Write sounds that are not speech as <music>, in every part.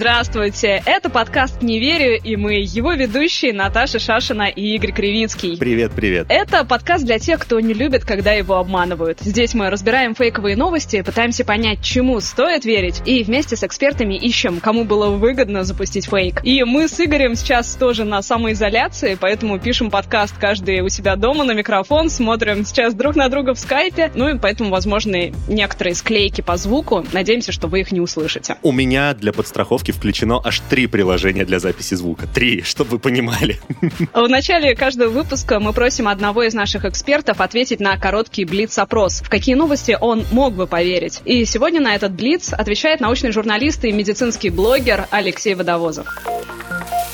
Здравствуйте, это подкаст «Не верю» и мы его ведущие Наташа Шашина и Игорь Кривицкий. Привет, привет. Это подкаст для тех, кто не любит, когда его обманывают. Здесь мы разбираем фейковые новости, пытаемся понять, чему стоит верить, и вместе с экспертами ищем, кому было выгодно запустить фейк. И мы с Игорем сейчас тоже на самоизоляции, поэтому пишем подкаст каждый у себя дома на микрофон, смотрим сейчас друг на друга в скайпе, ну и поэтому возможны некоторые склейки по звуку. Надеемся, что вы их не услышите. У меня для подстраховки разработки включено аж три приложения для записи звука. Три, чтобы вы понимали. В начале каждого выпуска мы просим одного из наших экспертов ответить на короткий блиц-опрос. В какие новости он мог бы поверить? И сегодня на этот блиц отвечает научный журналист и медицинский блогер Алексей Водовозов.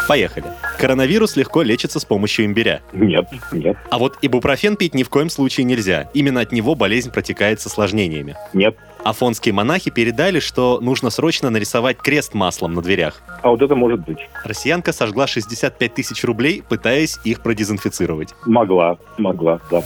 Поехали. Коронавирус легко лечится с помощью имбиря. Нет, нет. А вот ибупрофен пить ни в коем случае нельзя. Именно от него болезнь протекает с осложнениями. Нет. Афонские монахи передали, что нужно срочно нарисовать крест маслом на дверях. А вот это может быть. Россиянка сожгла 65 тысяч рублей, пытаясь их продезинфицировать. Могла, могла, да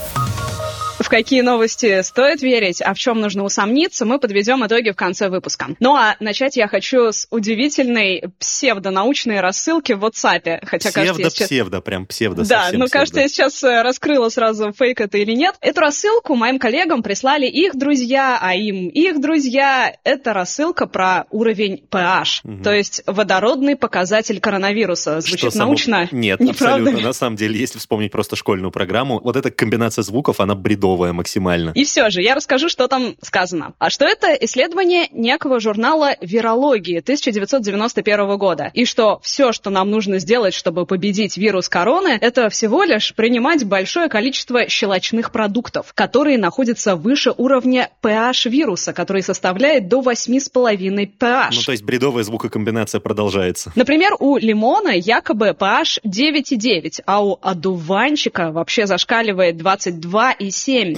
в какие новости стоит верить, а в чем нужно усомниться, мы подведем итоги в конце выпуска. Ну а начать я хочу с удивительной псевдонаучной рассылки в WhatsApp. Хотя, псевдо, кажется, псевдо, сейчас... прям псевдо. Да, ну псевдо. кажется, я сейчас э, раскрыла сразу, фейк это или нет. Эту рассылку моим коллегам прислали их друзья, а им их друзья. Это рассылка про уровень pH, угу. то есть водородный показатель коронавируса. Звучит Что научно? Само... Нет, не абсолютно. На самом деле, если вспомнить просто школьную программу, вот эта комбинация звуков, она бредовая бредовая максимально. И все же, я расскажу, что там сказано. А что это исследование некого журнала «Вирологии» 1991 года. И что все, что нам нужно сделать, чтобы победить вирус короны, это всего лишь принимать большое количество щелочных продуктов, которые находятся выше уровня pH вируса, который составляет до 8,5 pH. Ну, то есть бредовая звукокомбинация продолжается. Например, у лимона якобы pH 9,9, а у одуванчика вообще зашкаливает 22,7 7.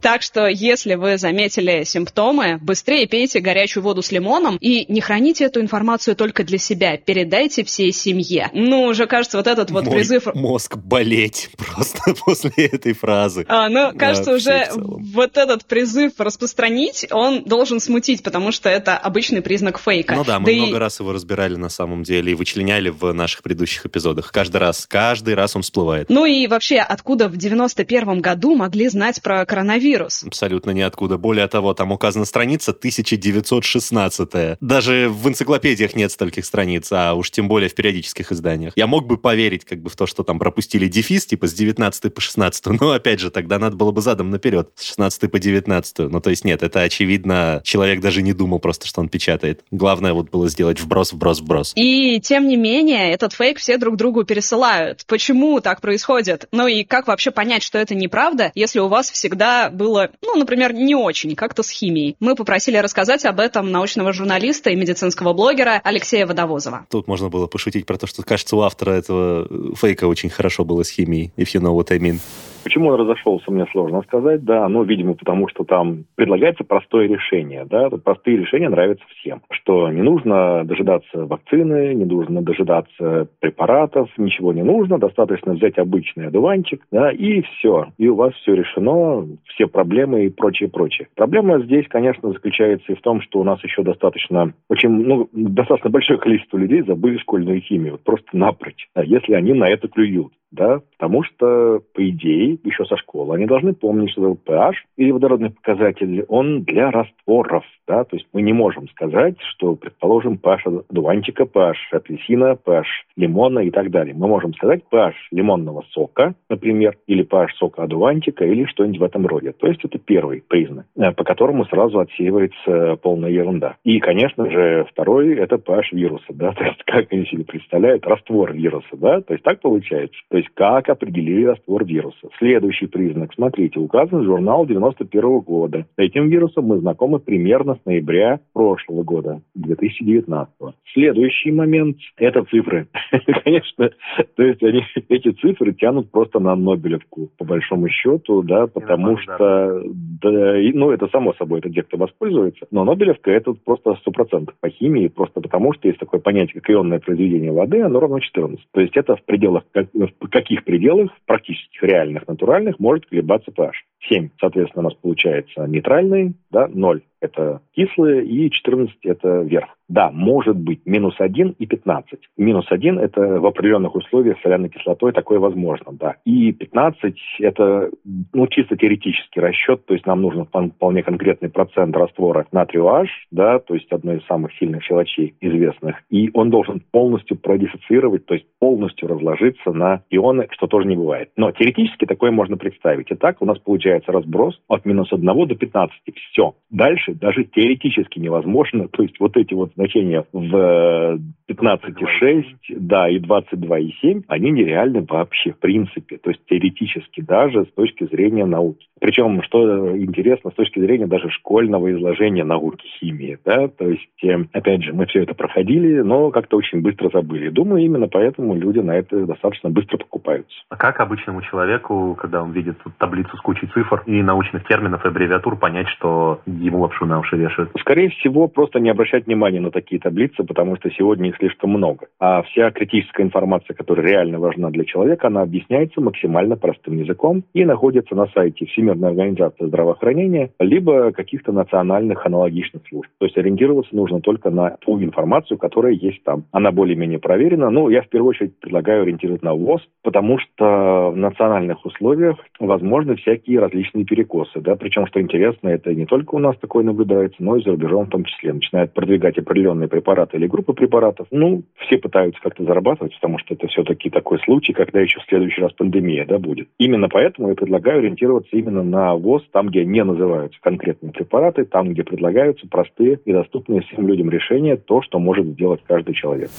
Так что, если вы заметили симптомы, быстрее пейте горячую воду с лимоном и не храните эту информацию только для себя, передайте всей семье. Ну, уже кажется, вот этот вот Мой призыв... мозг болеть <laughs> просто <laughs> после этой фразы. А, ну, кажется, да, уже вот этот призыв распространить, он должен смутить, потому что это обычный признак фейка. Ну да, мы да много и... раз его разбирали на самом деле и вычленяли в наших предыдущих эпизодах. Каждый раз, каждый раз он всплывает. Ну и вообще, откуда в 91 году могли знать про коронавирус? вирус. Абсолютно ниоткуда. Более того, там указана страница 1916. Даже в энциклопедиях нет стольких страниц, а уж тем более в периодических изданиях. Я мог бы поверить как бы в то, что там пропустили дефис, типа с 19 по 16, но опять же, тогда надо было бы задом наперед, с 16 по 19. Ну, то есть нет, это очевидно, человек даже не думал просто, что он печатает. Главное вот было сделать вброс, вброс, вброс. И тем не менее, этот фейк все друг другу пересылают. Почему так происходит? Ну и как вообще понять, что это неправда, если у вас всегда было, ну, например, не очень, как-то с химией. Мы попросили рассказать об этом научного журналиста и медицинского блогера Алексея Водовозова. Тут можно было пошутить про то, что, кажется, у автора этого фейка очень хорошо было с химией, if you know what I mean. Почему он разошелся, мне сложно сказать, да, ну, видимо, потому что там предлагается простое решение, да, простые решения нравятся всем, что не нужно дожидаться вакцины, не нужно дожидаться препаратов, ничего не нужно, достаточно взять обычный одуванчик, да, и все, и у вас все решено, все проблемы и прочее, прочее. Проблема здесь, конечно, заключается и в том, что у нас еще достаточно, очень, ну, достаточно большое количество людей забыли школьную химию, вот просто напрочь, да, если они на это клюют да, потому что, по идее, еще со школы они должны помнить, что pH или водородный показатель, он для растворов, да, то есть мы не можем сказать, что, предположим, pH дуванчика, pH апельсина, pH лимона и так далее. Мы можем сказать pH лимонного сока, например, или pH сока одуванчика, или что-нибудь в этом роде. То есть это первый признак, э, по которому сразу отсеивается полная ерунда. И, конечно же, второй – это pH вируса, да, <laughs> то есть как они себе представляют раствор вируса, да, то есть так получается. То есть как определили раствор вируса. Следующий признак. Смотрите, указан журнал 91 года. С этим вирусом мы знакомы примерно с ноября прошлого года, 2019. Следующий момент – это цифры. <laughs> Конечно, то есть они, эти цифры тянут просто на Нобелевку, по большому счету, да, потому что, да, ну, это само собой, это те, кто воспользуется, но Нобелевка – это просто 100% по химии, просто потому что есть такое понятие, как ионное произведение воды, оно равно 14. То есть это в пределах, в каких пределах практических, реальных, натуральных может колебаться pH. 7, соответственно, у нас получается нейтральный, да, 0 это кислые, и 14 это верх. Да, может быть минус 1 и 15. Минус 1 это в определенных условиях соляной кислотой такое возможно, да. И 15 это ну, чисто теоретический расчет, то есть нам нужен вполне конкретный процент раствора натрию H, да, то есть одной из самых сильных щелочей известных. И он должен полностью продиссоциировать, то есть полностью разложиться на ионы, что тоже не бывает. Но теоретически такое можно представить. Итак, у нас получается разброс от минус 1 до 15. Все. Дальше дальше даже теоретически невозможно. То есть вот эти вот значения в 15,6, да, и 22,7, они нереальны вообще в принципе. То есть теоретически даже с точки зрения науки. Причем, что интересно, с точки зрения даже школьного изложения науки химии. Да? То есть, э, опять же, мы все это проходили, но как-то очень быстро забыли. Думаю, именно поэтому люди на это достаточно быстро покупаются. А как обычному человеку, когда он видит таблицу с кучей цифр и научных терминов и аббревиатур, понять, что ему лапшу на уши вешают? Скорее всего, просто не обращать внимания на такие таблицы, потому что сегодня их слишком много. А вся критическая информация, которая реально важна для человека, она объясняется максимально простым языком и находится на сайте Всемирного Всемирная организация здравоохранения, либо каких-то национальных аналогичных служб. То есть ориентироваться нужно только на ту информацию, которая есть там. Она более-менее проверена. Ну, я в первую очередь предлагаю ориентировать на ВОЗ, потому что в национальных условиях возможны всякие различные перекосы. Да? Причем, что интересно, это не только у нас такое наблюдается, но и за рубежом в том числе. Начинают продвигать определенные препараты или группы препаратов. Ну, все пытаются как-то зарабатывать, потому что это все-таки такой случай, когда еще в следующий раз пандемия да, будет. Именно поэтому я предлагаю ориентироваться именно на ВОЗ, там, где не называются конкретные препараты, там, где предлагаются простые и доступные всем людям решения, то, что может сделать каждый человек.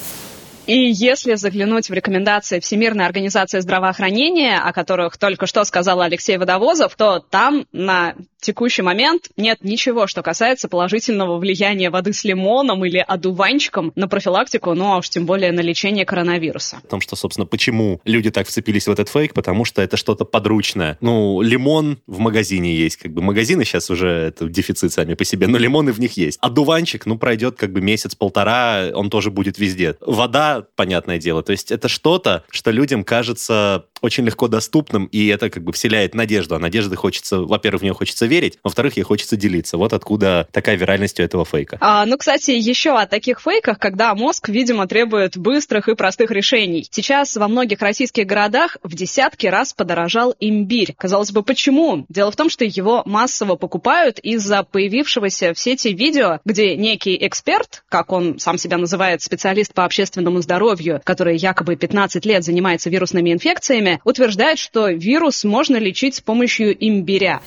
И если заглянуть в рекомендации Всемирной организации здравоохранения, о которых только что сказал Алексей Водовозов, то там на текущий момент нет ничего, что касается положительного влияния воды с лимоном или одуванчиком на профилактику, ну а уж тем более на лечение коронавируса. О том, что, собственно, почему люди так вцепились в этот фейк, потому что это что-то подручное. Ну, лимон в магазине есть, как бы магазины сейчас уже это дефицит сами по себе, но лимоны в них есть. Одуванчик, ну, пройдет как бы месяц-полтора, он тоже будет везде. Вода, понятное дело, то есть это что-то, что людям кажется очень легко доступным, и это как бы вселяет надежду. А надежды хочется, во-первых, в нее хочется верить, во-вторых, ей хочется делиться. Вот откуда такая виральность у этого фейка. А, ну, кстати, еще о таких фейках, когда мозг, видимо, требует быстрых и простых решений. Сейчас во многих российских городах в десятки раз подорожал имбирь. Казалось бы, почему? Дело в том, что его массово покупают из-за появившегося в сети видео, где некий эксперт, как он сам себя называет, специалист по общественному здоровью, который якобы 15 лет занимается вирусными инфекциями, утверждает, что вирус можно лечить с помощью имбиря.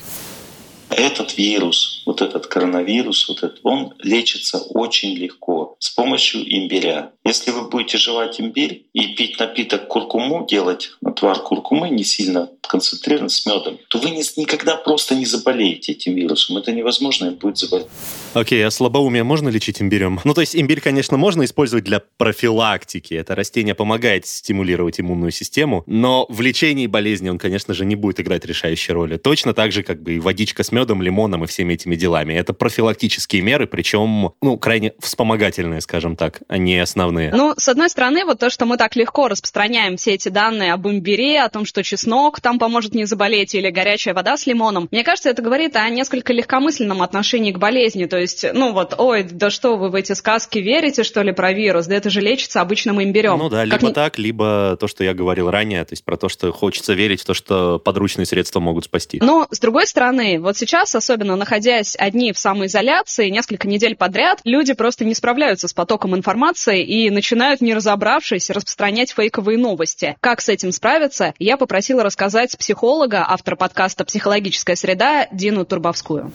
Этот вирус, вот этот коронавирус, вот этот, он лечится очень легко с помощью имбиря. Если вы будете жевать имбирь и пить напиток куркуму, делать отвар куркумы не сильно концентрирован с медом, то вы никогда просто не заболеете этим вирусом. Это невозможно, им будет заболеть. Окей, okay, а слабоумие можно лечить имбирем? Ну, то есть имбирь, конечно, можно использовать для профилактики. Это растение помогает стимулировать иммунную систему, но в лечении болезни он, конечно же, не будет играть решающей роли. Точно так же, как бы и водичка с медом, лимоном и всеми этими делами. Это профилактические меры, причем, ну, крайне вспомогательные, скажем так, а не основные. Ну, с одной стороны, вот то, что мы так легко распространяем все эти данные об имбире, о том, что чеснок там поможет не заболеть, или горячая вода с лимоном, мне кажется, это говорит о несколько легкомысленном отношении к болезни. То есть, ну вот, ой, да что вы в эти сказки верите, что ли, про вирус? Да это же лечится обычным имбирем. Ну да, как либо ни... так, либо то, что я говорил ранее, то есть про то, что хочется верить в то, что подручные средства могут спасти. Но, с другой стороны, вот сейчас, особенно находясь одни в самоизоляции, несколько недель подряд, люди просто не справляются с потоком информации и начинают, не разобравшись, распространять фейковые новости. Как с этим справиться, я попросила рассказать психолога, автора подкаста «Психологическая среда» Дину Турбовскую.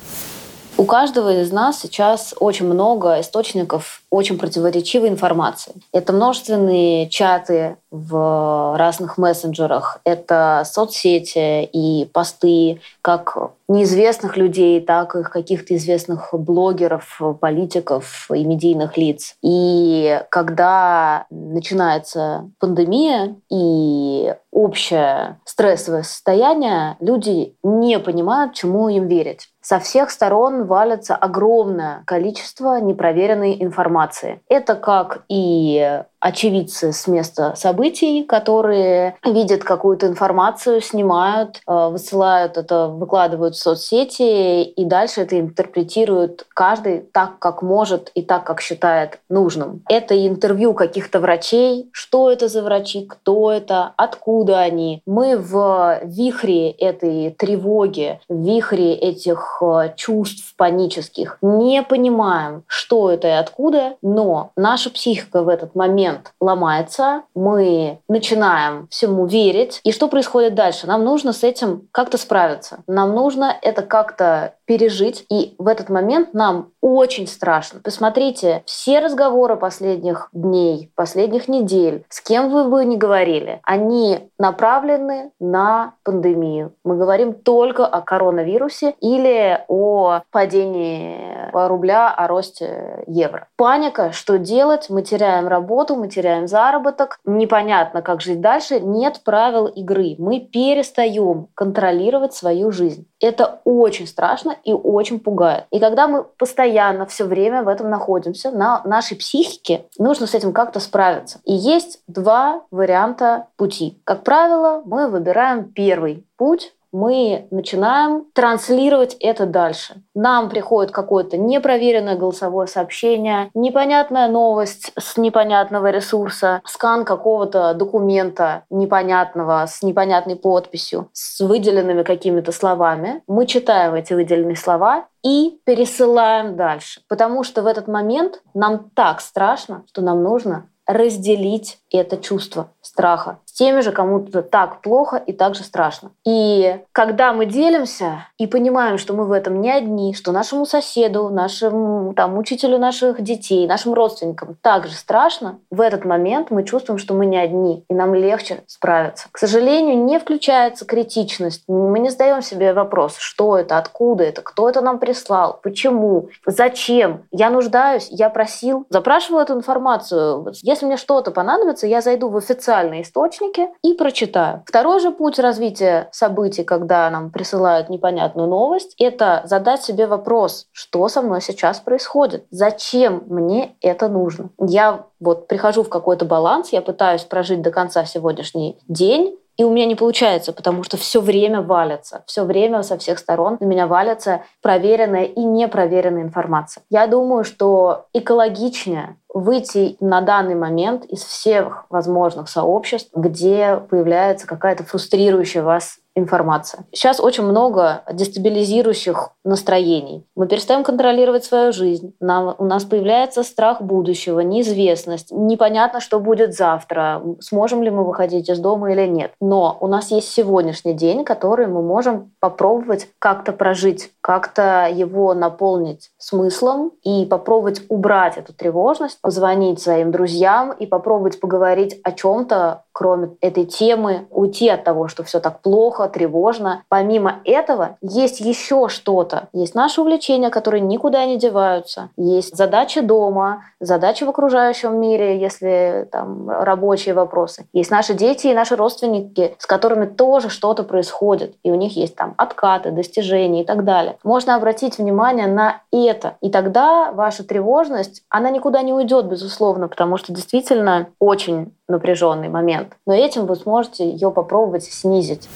У каждого из нас сейчас очень много источников очень противоречивой информации. Это множественные чаты в разных мессенджерах, это соцсети и посты как неизвестных людей, так и каких-то известных блогеров, политиков и медийных лиц. И когда начинается пандемия и общее стрессовое состояние, люди не понимают, чему им верить. Со всех сторон валится огромное количество непроверенной информации. Это как и очевидцы с места событий, которые видят какую-то информацию, снимают, э, высылают это, выкладывают в соцсети, и дальше это интерпретирует каждый так, как может и так, как считает нужным. Это интервью каких-то врачей, что это за врачи, кто это, откуда они. Мы в вихре этой тревоги, в вихре этих э, чувств панических не понимаем, что это и откуда, но наша психика в этот момент момент ломается, мы начинаем всему верить. И что происходит дальше? Нам нужно с этим как-то справиться. Нам нужно это как-то пережить. И в этот момент нам очень страшно. Посмотрите, все разговоры последних дней, последних недель, с кем вы бы ни говорили, они направлены на пандемию. Мы говорим только о коронавирусе или о падении рубля, о росте евро. Паника, что делать? Мы теряем работу, мы теряем заработок, непонятно, как жить дальше. Нет правил игры. Мы перестаем контролировать свою жизнь. Это очень страшно и очень пугает. И когда мы постоянно все время в этом находимся, на нашей психике нужно с этим как-то справиться. И есть два варианта пути. Как правило, мы выбираем первый путь, мы начинаем транслировать это дальше. Нам приходит какое-то непроверенное голосовое сообщение, непонятная новость с непонятного ресурса, скан какого-то документа непонятного с непонятной подписью, с выделенными какими-то словами. Мы читаем эти выделенные слова и пересылаем дальше. Потому что в этот момент нам так страшно, что нам нужно разделить это чувство страха теми же, кому-то так плохо и так же страшно. И когда мы делимся и понимаем, что мы в этом не одни, что нашему соседу, нашему там, учителю наших детей, нашим родственникам также страшно, в этот момент мы чувствуем, что мы не одни, и нам легче справиться. К сожалению, не включается критичность. Мы не задаем себе вопрос, что это, откуда это, кто это нам прислал, почему, зачем. Я нуждаюсь, я просил, запрашивал эту информацию. Если мне что-то понадобится, я зайду в официальные источники и прочитаю. Второй же путь развития событий, когда нам присылают непонятную новость, это задать себе вопрос, что со мной сейчас происходит, зачем мне это нужно. Я вот прихожу в какой-то баланс, я пытаюсь прожить до конца сегодняшний день, и у меня не получается, потому что все время валится, все время со всех сторон на меня валится проверенная и непроверенная информация. Я думаю, что экологичнее выйти на данный момент из всех возможных сообществ, где появляется какая-то фрустрирующая вас информация. Сейчас очень много дестабилизирующих настроений. Мы перестаем контролировать свою жизнь. Нам, у нас появляется страх будущего, неизвестность. Непонятно, что будет завтра. Сможем ли мы выходить из дома или нет. Но у нас есть сегодняшний день, который мы можем попробовать как-то прожить, как-то его наполнить смыслом и попробовать убрать эту тревожность, позвонить своим друзьям и попробовать поговорить о чем-то, кроме этой темы, уйти от того, что все так плохо, тревожно. Помимо этого, есть еще что-то. Есть наши увлечения, которые никуда не деваются. Есть задачи дома, задачи в окружающем мире, если там рабочие вопросы. Есть наши дети и наши родственники, с которыми тоже что-то происходит. И у них есть там откаты, достижения и так далее. Можно обратить внимание на это. И тогда ваша тревожность, она никуда не уйдет, безусловно, потому что действительно очень напряженный момент. Но этим вы сможете ее попробовать снизить.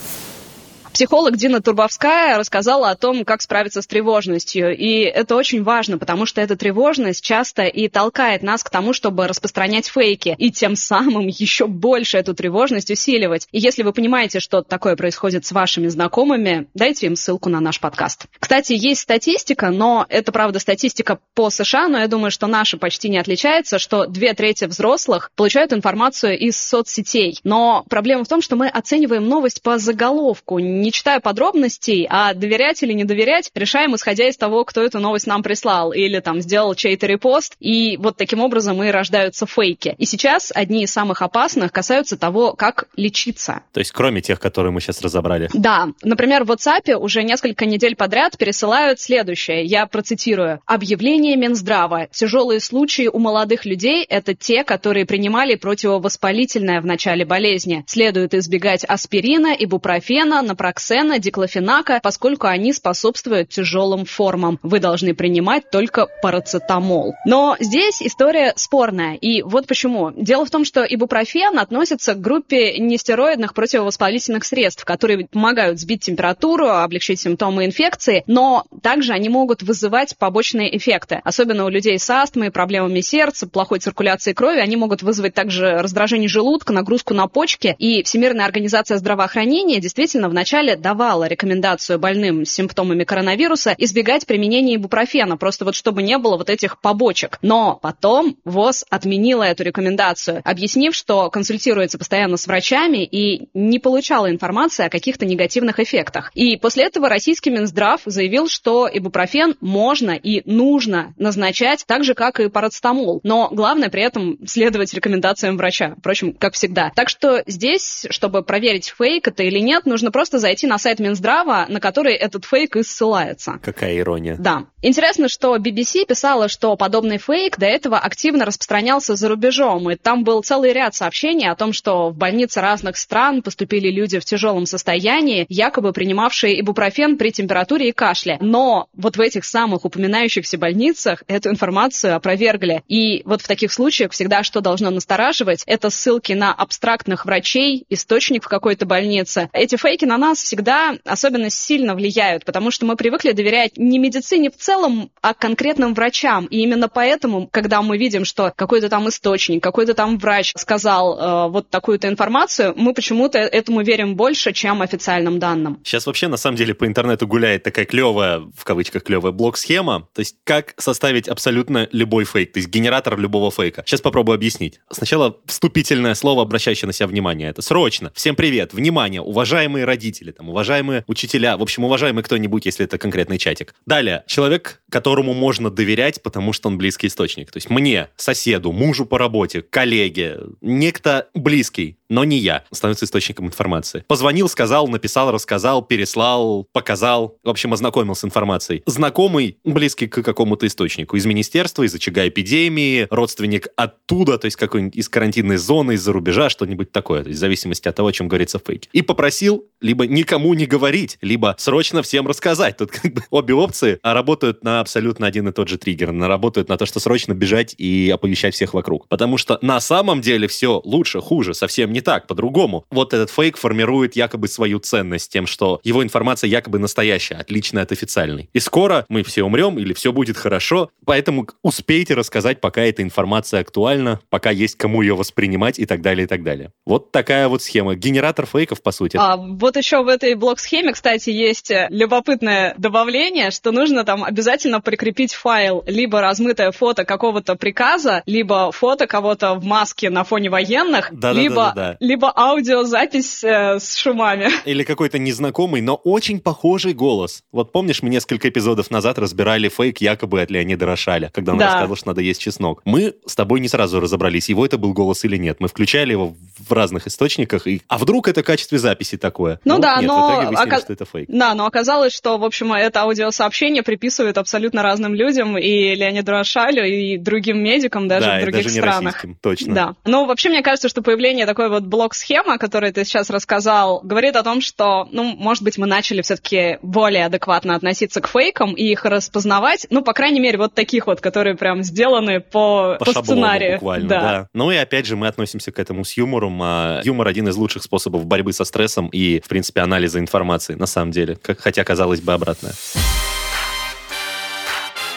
Психолог Дина Турбовская рассказала о том, как справиться с тревожностью. И это очень важно, потому что эта тревожность часто и толкает нас к тому, чтобы распространять фейки, и тем самым еще больше эту тревожность усиливать. И если вы понимаете, что такое происходит с вашими знакомыми, дайте им ссылку на наш подкаст. Кстати, есть статистика, но это, правда, статистика по США, но я думаю, что наша почти не отличается, что две трети взрослых получают информацию из соцсетей. Но проблема в том, что мы оцениваем новость по заголовку, не читая подробностей, а доверять или не доверять, решаем, исходя из того, кто эту новость нам прислал или там сделал чей-то репост, и вот таким образом и рождаются фейки. И сейчас одни из самых опасных касаются того, как лечиться. То есть кроме тех, которые мы сейчас разобрали. Да. Например, в WhatsApp уже несколько недель подряд пересылают следующее. Я процитирую. Объявление Минздрава. Тяжелые случаи у молодых людей – это те, которые принимали противовоспалительное в начале болезни. Следует избегать аспирина, ибупрофена, напроксена, диклофенака, поскольку они способствуют тяжелым формам. Вы должны принимать только парацетамол. Но здесь история спорная. И вот почему. Дело в том, что ибупрофен относится к группе нестероидных противовоспалительных средств, которые помогают сбить температуру, облегчить симптомы инфекции, но также они могут вызывать побочные эффекты. Особенно у людей с астмой, проблемами сердца, плохой циркуляцией крови, они могут вызвать также раздражение желудка, нагрузку на почки. И Всемирная организация здравоохранения действительно вначале давала рекомендацию больным с симптомами коронавируса избегать применения ибупрофена, просто вот чтобы не было вот этих побочек. Но потом ВОЗ отменила эту рекомендацию, объяснив, что консультируется постоянно с врачами и не получала информации о каких-то негативных эффектах. И после этого российский Минздрав заявил, что ибупрофен можно и нужно назначать так же, как и парацетамол. Но главное при этом следовать рекомендациям врача. Впрочем, как всегда. Так что здесь, чтобы проверить, фейк это или нет, нужно просто зайти на сайт Минздрава, на который этот фейк и ссылается. Какая ирония. Да. Интересно, что BBC писала, что подобный фейк до этого активно распространялся за рубежом, и там был целый ряд сообщений о том, что в больницы разных стран поступили люди в тяжелом состоянии, якобы принимавшие ибупрофен при температуре и кашле. Но вот в этих самых упоминающихся больницах эту информацию опровергли. И вот в таких случаях всегда что должно настораживать, это ссылки на абстрактных врачей, источник в какой-то больнице. Эти фейки на нас всегда особенно сильно влияют, потому что мы привыкли доверять не медицине в целом, а конкретным врачам. И именно поэтому, когда мы видим, что какой-то там источник, какой-то там врач сказал э, вот такую-то информацию, мы почему-то этому верим больше, чем официальным данным. Сейчас вообще, на самом деле, по интернету гуляет такая клевая, в кавычках, клевая блок-схема. То есть, как составить абсолютно любой фейк, то есть генератор любого фейка. Сейчас попробую объяснить. Сначала вступительное слово, обращающее на себя внимание. Это срочно. Всем привет. Внимание, уважаемые родители, там, уважаемые учителя, в общем, уважаемый кто-нибудь, если это конкретный чатик. Далее, человек, которому можно доверять, потому что он близкий источник. То есть мне, соседу, мужу по работе, коллеге, некто близкий, но не я, становится источником информации. Позвонил, сказал, написал, рассказал, переслал, показал, в общем, ознакомил с информацией. Знакомый, близкий к какому-то источнику, из министерства, из очага эпидемии, родственник оттуда, то есть какой-нибудь из карантинной зоны, из-за рубежа, что-нибудь такое, то есть в зависимости от того, о чем говорится в фейке. И попросил либо никому не говорить, либо срочно всем рассказать. Тут как бы обе опции работают на абсолютно один и тот же триггер, на работают на то, что срочно бежать и оповещать всех вокруг. Потому что на самом деле все лучше, хуже, совсем не так, по-другому. Вот этот фейк формирует якобы свою ценность тем, что его информация якобы настоящая, отличная от официальной. И скоро мы все умрем или все будет хорошо, поэтому успейте рассказать, пока эта информация актуальна, пока есть кому ее воспринимать и так далее, и так далее. Вот такая вот схема. Генератор фейков, по сути. А, вот еще в этой блок-схеме, кстати, есть любопытное добавление, что нужно там обязательно прикрепить файл, либо размытое фото какого-то приказа, либо фото кого-то в маске на фоне военных, Да-да-да-да-да. либо либо аудиозапись э, с шумами. <laughs> Или какой-то незнакомый, но очень похожий голос. Вот помнишь, мы несколько эпизодов назад разбирали фейк якобы от Леонида Рошаля, когда он Да. рассказывал, что надо есть чеснок. Мы с тобой не сразу разобрались, его это был голос или нет. Мы включали его в разных источниках, и... а вдруг это в качестве записи такое? Ну да, нет, но в итоге выяснили, ока- что это фейк. Да, но оказалось, что, в общем, это аудиосообщение приписывают абсолютно разным людям, и Леониду Рошалю, и другим медикам даже да, в других даже не странах. российским, точно. Да. Ну, вообще, мне кажется, что появление такой вот блок-схемы, о которой ты сейчас рассказал, говорит о том, что, ну, может быть, мы начали все-таки более адекватно относиться к фейкам и их распознавать. Ну, по крайней мере, вот таких вот, которые прям сделаны по, По, по шаблону сценарию. буквально, да. Ну и опять же мы относимся к этому с юмором. а юмор один из лучших способов борьбы со стрессом и, в принципе, анализа информации, на самом деле. Как- хотя, казалось бы, обратное.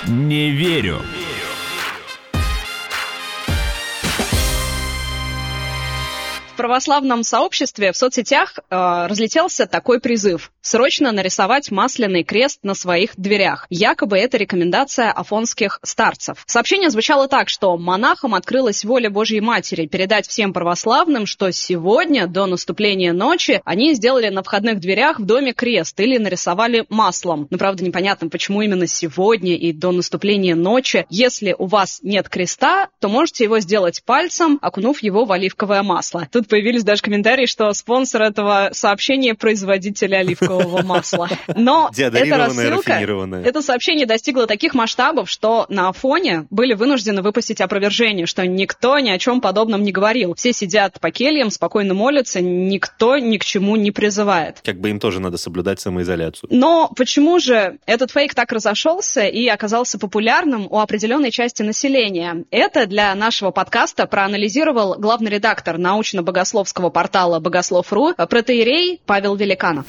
Не верю. Православном сообществе в соцсетях э, разлетелся такой призыв – срочно нарисовать масляный крест на своих дверях. Якобы это рекомендация афонских старцев. Сообщение звучало так, что монахам открылась воля Божьей Матери передать всем православным, что сегодня, до наступления ночи, они сделали на входных дверях в доме крест или нарисовали маслом. Но, правда, непонятно, почему именно сегодня и до наступления ночи. Если у вас нет креста, то можете его сделать пальцем, окунув его в оливковое масло. Тут появились даже комментарии, что спонсор этого сообщения – производитель оливкового масла. Но эта рассылка, это сообщение достигло таких масштабов, что на Афоне были вынуждены выпустить опровержение, что никто ни о чем подобном не говорил. Все сидят по кельям, спокойно молятся, никто ни к чему не призывает. Как бы им тоже надо соблюдать самоизоляцию. Но почему же этот фейк так разошелся и оказался популярным у определенной части населения? Это для нашего подкаста проанализировал главный редактор научно-богословского портала «Богослов.ру» протеерей Павел Великанов.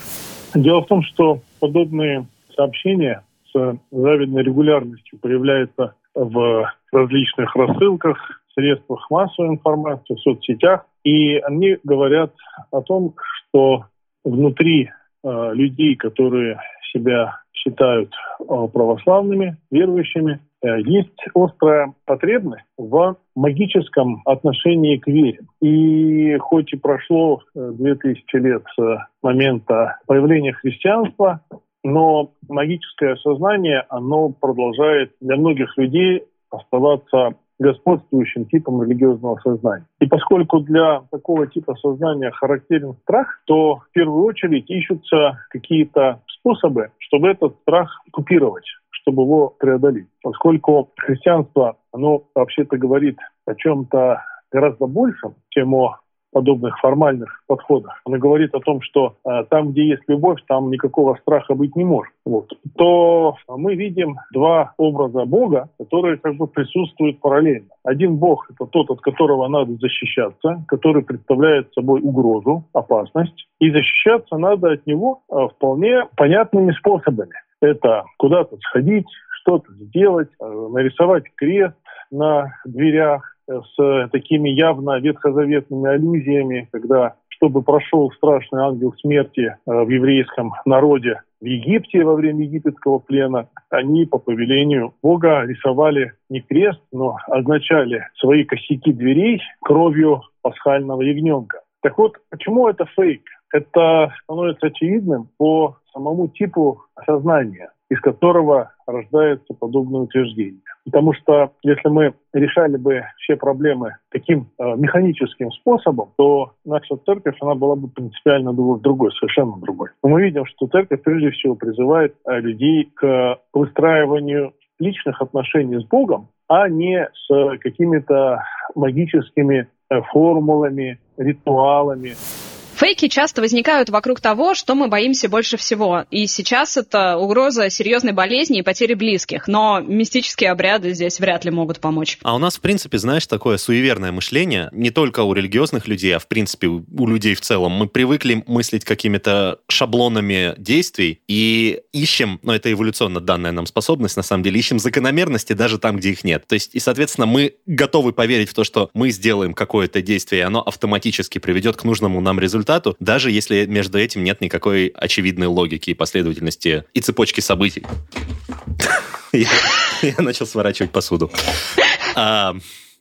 Дело в том, что подобные сообщения с завидной регулярностью появляются в различных рассылках, средствах массовой информации, в соцсетях. И они говорят о том, что внутри э, людей, которые себя считают э, православными, верующими, есть острая потребность в магическом отношении к вере. И хоть и прошло 2000 э, лет с момента появления христианства, но магическое сознание, оно продолжает для многих людей оставаться господствующим типом религиозного сознания. И поскольку для такого типа сознания характерен страх, то в первую очередь ищутся какие-то способы, чтобы этот страх купировать чтобы его преодолеть. Поскольку христианство, оно вообще-то говорит о чем-то гораздо большем, чем о подобных формальных подходах. Она говорит о том, что э, там, где есть любовь, там никакого страха быть не может. Вот. То мы видим два образа Бога, которые как бы присутствуют параллельно. Один Бог – это тот, от которого надо защищаться, который представляет собой угрозу, опасность. И защищаться надо от него э, вполне понятными способами. Это куда-то сходить, что-то сделать, э, нарисовать крест на дверях, с такими явно ветхозаветными аллюзиями, когда чтобы прошел страшный ангел смерти э, в еврейском народе в Египте во время египетского плена, они по повелению Бога рисовали не крест, но означали свои косяки дверей кровью пасхального ягненка. Так вот, почему это фейк? Это становится очевидным по самому типу сознания из которого рождается подобное утверждение. Потому что если мы решали бы все проблемы таким э, механическим способом, то наша церковь, она была бы принципиально другой, совершенно другой. Но мы видим, что церковь прежде всего призывает э, людей к выстраиванию личных отношений с Богом, а не с какими-то магическими э, формулами, ритуалами. Фейки часто возникают вокруг того, что мы боимся больше всего. И сейчас это угроза серьезной болезни и потери близких. Но мистические обряды здесь вряд ли могут помочь. А у нас, в принципе, знаешь, такое суеверное мышление, не только у религиозных людей, а в принципе у людей в целом. Мы привыкли мыслить какими-то шаблонами действий и ищем, ну это эволюционно данная нам способность, на самом деле, ищем закономерности даже там, где их нет. То есть, и, соответственно, мы готовы поверить в то, что мы сделаем какое-то действие, и оно автоматически приведет к нужному нам результату, результату, даже если между этим нет никакой очевидной логики и последовательности и цепочки событий. <laughs> Я начал сворачивать посуду.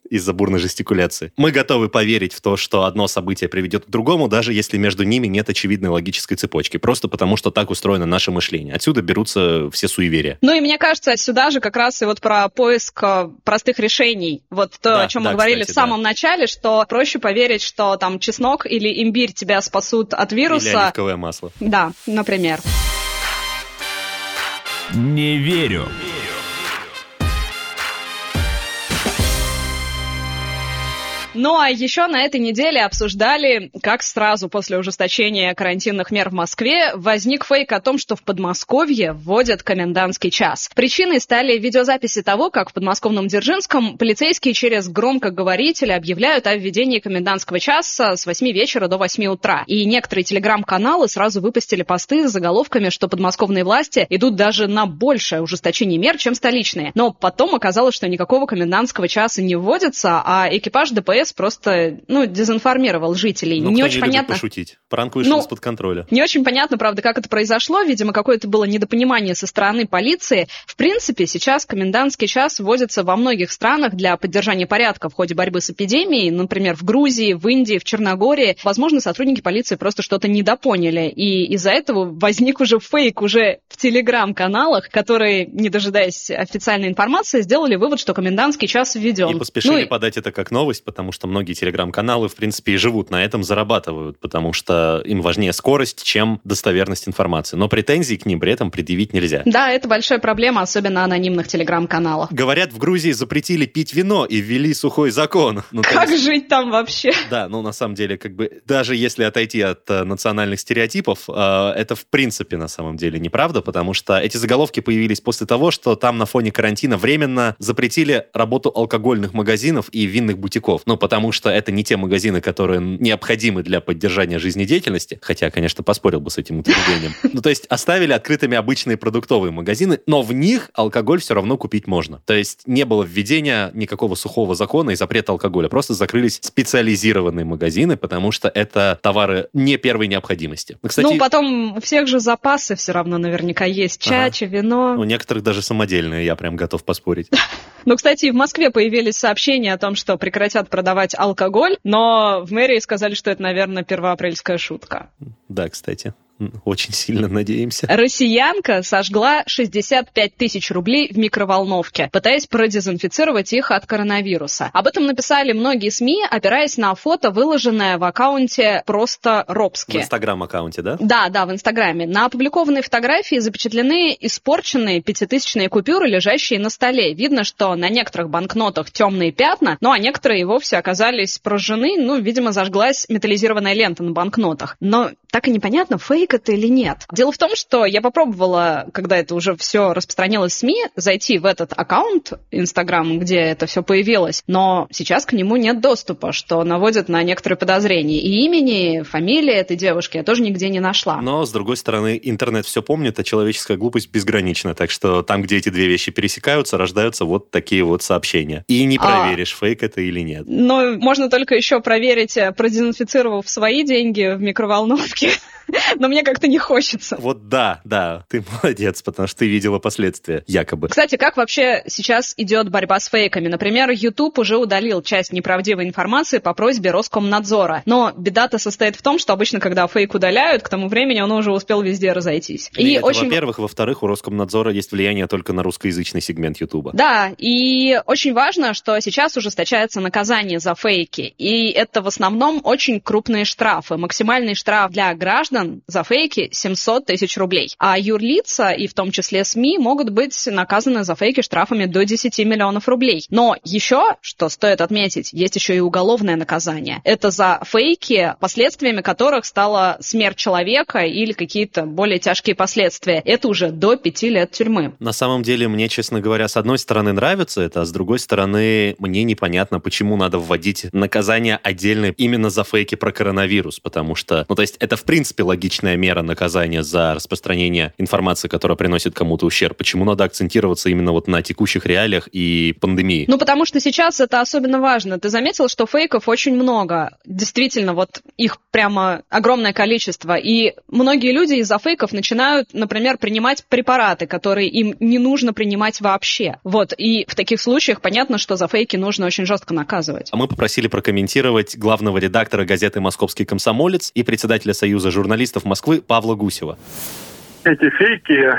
Из-за бурной жестикуляции. Мы готовы поверить в то, что одно событие приведет к другому, даже если между ними нет очевидной логической цепочки, просто потому что так устроено наше мышление. Отсюда берутся все суеверия. Ну и мне кажется, сюда же как раз и вот про поиск э, простых решений. Вот то, да, о чем да, мы говорили кстати, в самом да. начале, что проще поверить, что там чеснок или имбирь тебя спасут от вируса. Или оливковое масло. Да, например. Не верю. Ну а еще на этой неделе обсуждали, как сразу после ужесточения карантинных мер в Москве возник фейк о том, что в Подмосковье вводят комендантский час. Причиной стали видеозаписи того, как в подмосковном Дзержинском полицейские через громкоговорители объявляют о введении комендантского часа с 8 вечера до 8 утра. И некоторые телеграм-каналы сразу выпустили посты с заголовками, что подмосковные власти идут даже на большее ужесточение мер, чем столичные. Но потом оказалось, что никакого комендантского часа не вводится, а экипаж ДПС МЧС просто, ну, дезинформировал жителей. Ну, не очень не понятно. пошутить. Пранк вышел Ну, из-под контроля. Не очень понятно, правда, как это произошло. Видимо, какое-то было недопонимание со стороны полиции. В принципе, сейчас комендантский час вводится во многих странах для поддержания порядка в ходе борьбы с эпидемией. Например, в Грузии, в Индии, в Черногории. Возможно, сотрудники полиции просто что-то недопоняли. И из-за этого возник уже фейк уже в телеграм-каналах, которые, не дожидаясь официальной информации, сделали вывод, что комендантский час введен. И поспешили Ну, подать это как новость, потому что многие телеграм-каналы, в принципе, и живут на этом, зарабатывают, потому что им важнее скорость, чем достоверность информации. Но претензий к ним при этом предъявить нельзя. Да, это большая проблема, особенно анонимных телеграм-каналах. Говорят, в Грузии запретили пить вино и ввели сухой закон. Ну, Как есть- жить там вообще? Да, ну на самом деле, как бы, даже если отойти от э, национальных стереотипов, э, это в принципе на самом деле неправда, потому что эти заголовки появились после того, что там на фоне карантина временно запретили работу алкогольных магазинов и винных бутиков. Ну, потому что это не те магазины, которые необходимы для поддержания жизнедеятельности, хотя, конечно, поспорил бы с этим утверждением. <laughs> Ну, то есть оставили открытыми обычные продуктовые магазины, но в них алкоголь все равно купить можно. То есть не было введения никакого сухого закона и запрета алкоголя, просто закрылись специализированные магазины, потому что это товары не первой необходимости. Ну, Кстати, Ну, потом у всех же запасы все равно наверняка есть. Ага. Чача, вино. у некоторых даже самодельные, я прям готов поспорить. <laughs> Ну, кстати, в Москве появились сообщения о том, что прекратят продавать алкоголь, но в мэрии сказали, что это, наверное, первоапрельская шутка. Да, кстати, очень сильно надеемся. Россиянка сожгла 65 тысяч рублей в микроволновке, пытаясь продезинфицировать их от коронавируса. Об этом написали многие СМИ, опираясь на фото, выложенное в аккаунте просто В робски. инстаграм-аккаунте, да? Да, да, в Инстаграме. На опубликованной фотографии запечатлены испорченные пятитысячные купюры, лежащие на столе. Видно, что на некоторых банкнотах темные пятна, ну а некоторые и вовсе оказались прожжены, ну, видимо, зажглась металлизированная лента на банкнотах. Но так и непонятно, фейк это или нет. Дело в том, что я попробовала, когда это уже все распространилось в СМИ, зайти в этот аккаунт Инстаграм, где это все появилось, но сейчас к нему нет доступа, что наводит на некоторые подозрения. И имени, фамилии этой девушки я тоже нигде не нашла. Но, с другой стороны, интернет все помнит, а человеческая глупость безгранична. Так что там, где эти две вещи пересекаются, рождаются вот такие вот сообщения. И не А. проверишь, фейк это или нет. Но можно только еще проверить, продезинфицировав свои деньги в микроволновке. Thank you. Но мне как-то не хочется. Вот да, да, ты молодец, потому что ты видела последствия, якобы. Кстати, как вообще сейчас идет борьба с фейками? Например, YouTube уже удалил часть неправдивой информации по просьбе Роскомнадзора. Но беда-то состоит в том, что обычно, когда фейк удаляют, к тому времени он уже успел везде разойтись. И И это, очень... во-первых. Во-вторых, у Роскомнадзора есть влияние только на русскоязычный сегмент Ютуба. Да, и очень важно, что сейчас ужесточается наказание за фейки. И это в основном очень крупные штрафы. Максимальный штраф для граждан за фейки 700 тысяч рублей. А юрлица, и в том числе СМИ, могут быть наказаны за фейки штрафами до 10 миллионов рублей. Но еще, что стоит отметить, есть еще и уголовное наказание. Это за фейки, последствиями которых стала смерть человека или какие-то более тяжкие последствия. Это уже до 5 лет тюрьмы. На самом деле, мне, честно говоря, с одной стороны нравится это, а с другой стороны, мне непонятно, почему надо вводить наказание отдельное именно за фейки про коронавирус, потому что, ну, то есть это, в принципе, логичная мера наказания за распространение информации, которая приносит кому-то ущерб. Почему надо акцентироваться именно вот на текущих реалиях и пандемии? Ну, потому что сейчас это особенно важно. Ты заметил, что фейков очень много. Действительно, вот их прямо огромное количество. И многие люди из-за фейков начинают, например, принимать препараты, которые им не нужно принимать вообще. Вот. И в таких случаях понятно, что за фейки нужно очень жестко наказывать. А мы попросили прокомментировать главного редактора газеты «Московский комсомолец» и председателя Союза журналистов Москвы Павла Гусева. Эти фейки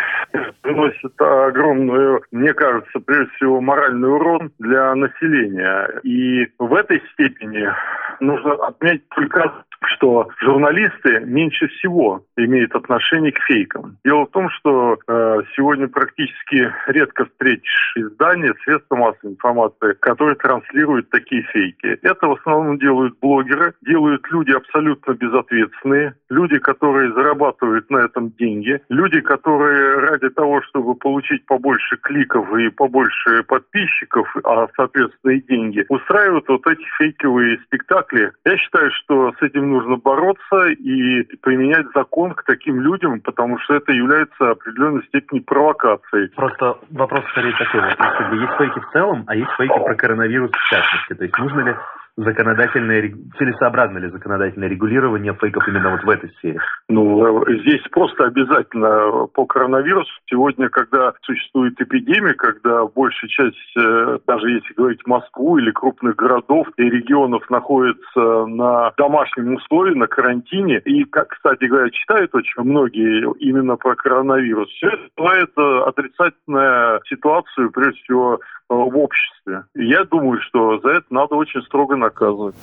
приносят огромную, мне кажется, прежде всего, моральный урон для населения. И в этой степени нужно отметить только что журналисты меньше всего имеют отношение к фейкам. Дело в том, что э, сегодня практически редко встретишь издания, средства массовой информации, которые транслируют такие фейки. Это в основном делают блогеры, делают люди абсолютно безответственные, люди, которые зарабатывают на этом деньги, люди, которые ради того, чтобы получить побольше кликов и побольше подписчиков, а соответственно и деньги, устраивают вот эти фейковые спектакли. Я считаю, что с этим нужно бороться и применять закон к таким людям, потому что это является определенной степени провокацией. Просто вопрос скорее такой. Вот, как есть фейки в целом, а есть фейки про коронавирус в частности. То есть нужно ли законодательное, целесообразно ли законодательное регулирование фейков именно вот в этой сфере? Ну, здесь просто обязательно по коронавирусу. Сегодня, когда существует эпидемия, когда большая часть, э, даже если говорить Москву или крупных городов и регионов находится на домашнем условии, на карантине, и, как, кстати говоря, читают очень многие именно про коронавирус, все это бывает отрицательная ситуацию, прежде всего, Э, в обществе. я думаю, что за это надо очень строго наказывать.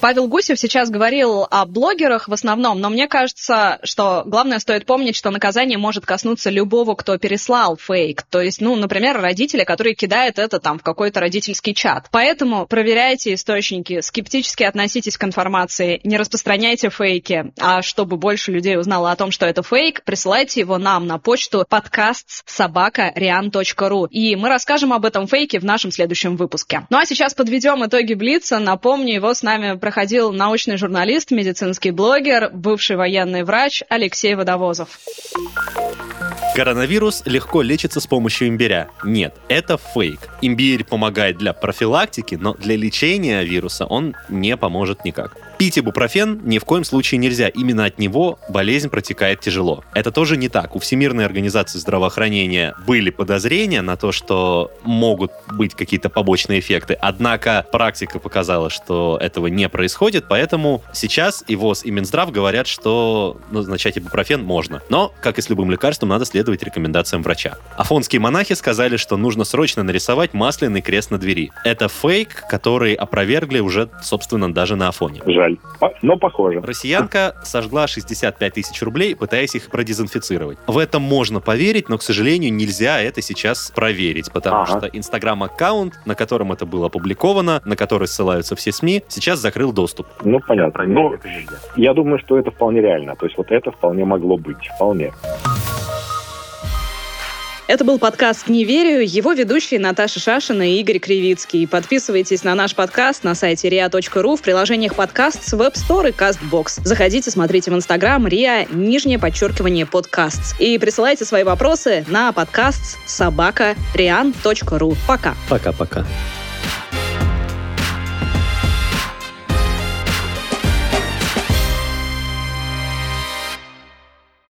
Павел Гусев сейчас говорил о блогерах в основном, но мне кажется, что главное стоит помнить, что наказание может коснуться любого, кто переслал фейк. То есть, ну, например, родители, которые кидают это там в какой-то родительский чат. Поэтому проверяйте источники, скептически относитесь к информации, не распространяйте фейки. А чтобы больше людей узнало о том, что это фейк, присылайте его нам на почту подкаст собака И мы расскажем об этом фейке в нашем следующем выпуске. Ну а сейчас подведем итоги Блица. Напомню, его с нами проходил научный журналист, медицинский блогер, бывший военный врач Алексей Водовозов. Коронавирус легко лечится с помощью имбиря. Нет, это фейк. Имбирь помогает для профилактики, но для лечения вируса он не поможет никак. Пить ибупрофен ни в коем случае нельзя. Именно от него болезнь протекает тяжело. Это тоже не так. У Всемирной организации здравоохранения были подозрения на то, что могут быть какие-то побочные эффекты. Однако практика показала, что этого не происходит, поэтому сейчас и ВОЗ, и Минздрав говорят, что назначать ибупрофен можно. Но, как и с любым лекарством, надо следовать рекомендациям врача. Афонские монахи сказали, что нужно срочно нарисовать масляный крест на двери. Это фейк, который опровергли уже, собственно, даже на Афоне. Жаль жаль, но похоже. Россиянка сожгла 65 тысяч рублей, пытаясь их продезинфицировать. В этом можно поверить, но, к сожалению, нельзя это сейчас проверить, потому ага. что Инстаграм-аккаунт, на котором это было опубликовано, на который ссылаются все СМИ, сейчас закрыл доступ. Ну, понятно. Но я думаю, что это вполне реально. То есть вот это вполне могло быть. Вполне. Это был подкаст «Не верю». Его ведущие Наташа Шашина и Игорь Кривицкий. Подписывайтесь на наш подкаст на сайте ria.ru в приложениях подкаст с Web Store и CastBox. Заходите, смотрите в Инстаграм ria, нижнее подчеркивание подкаст. И присылайте свои вопросы на подкаст собака Пока. Пока-пока.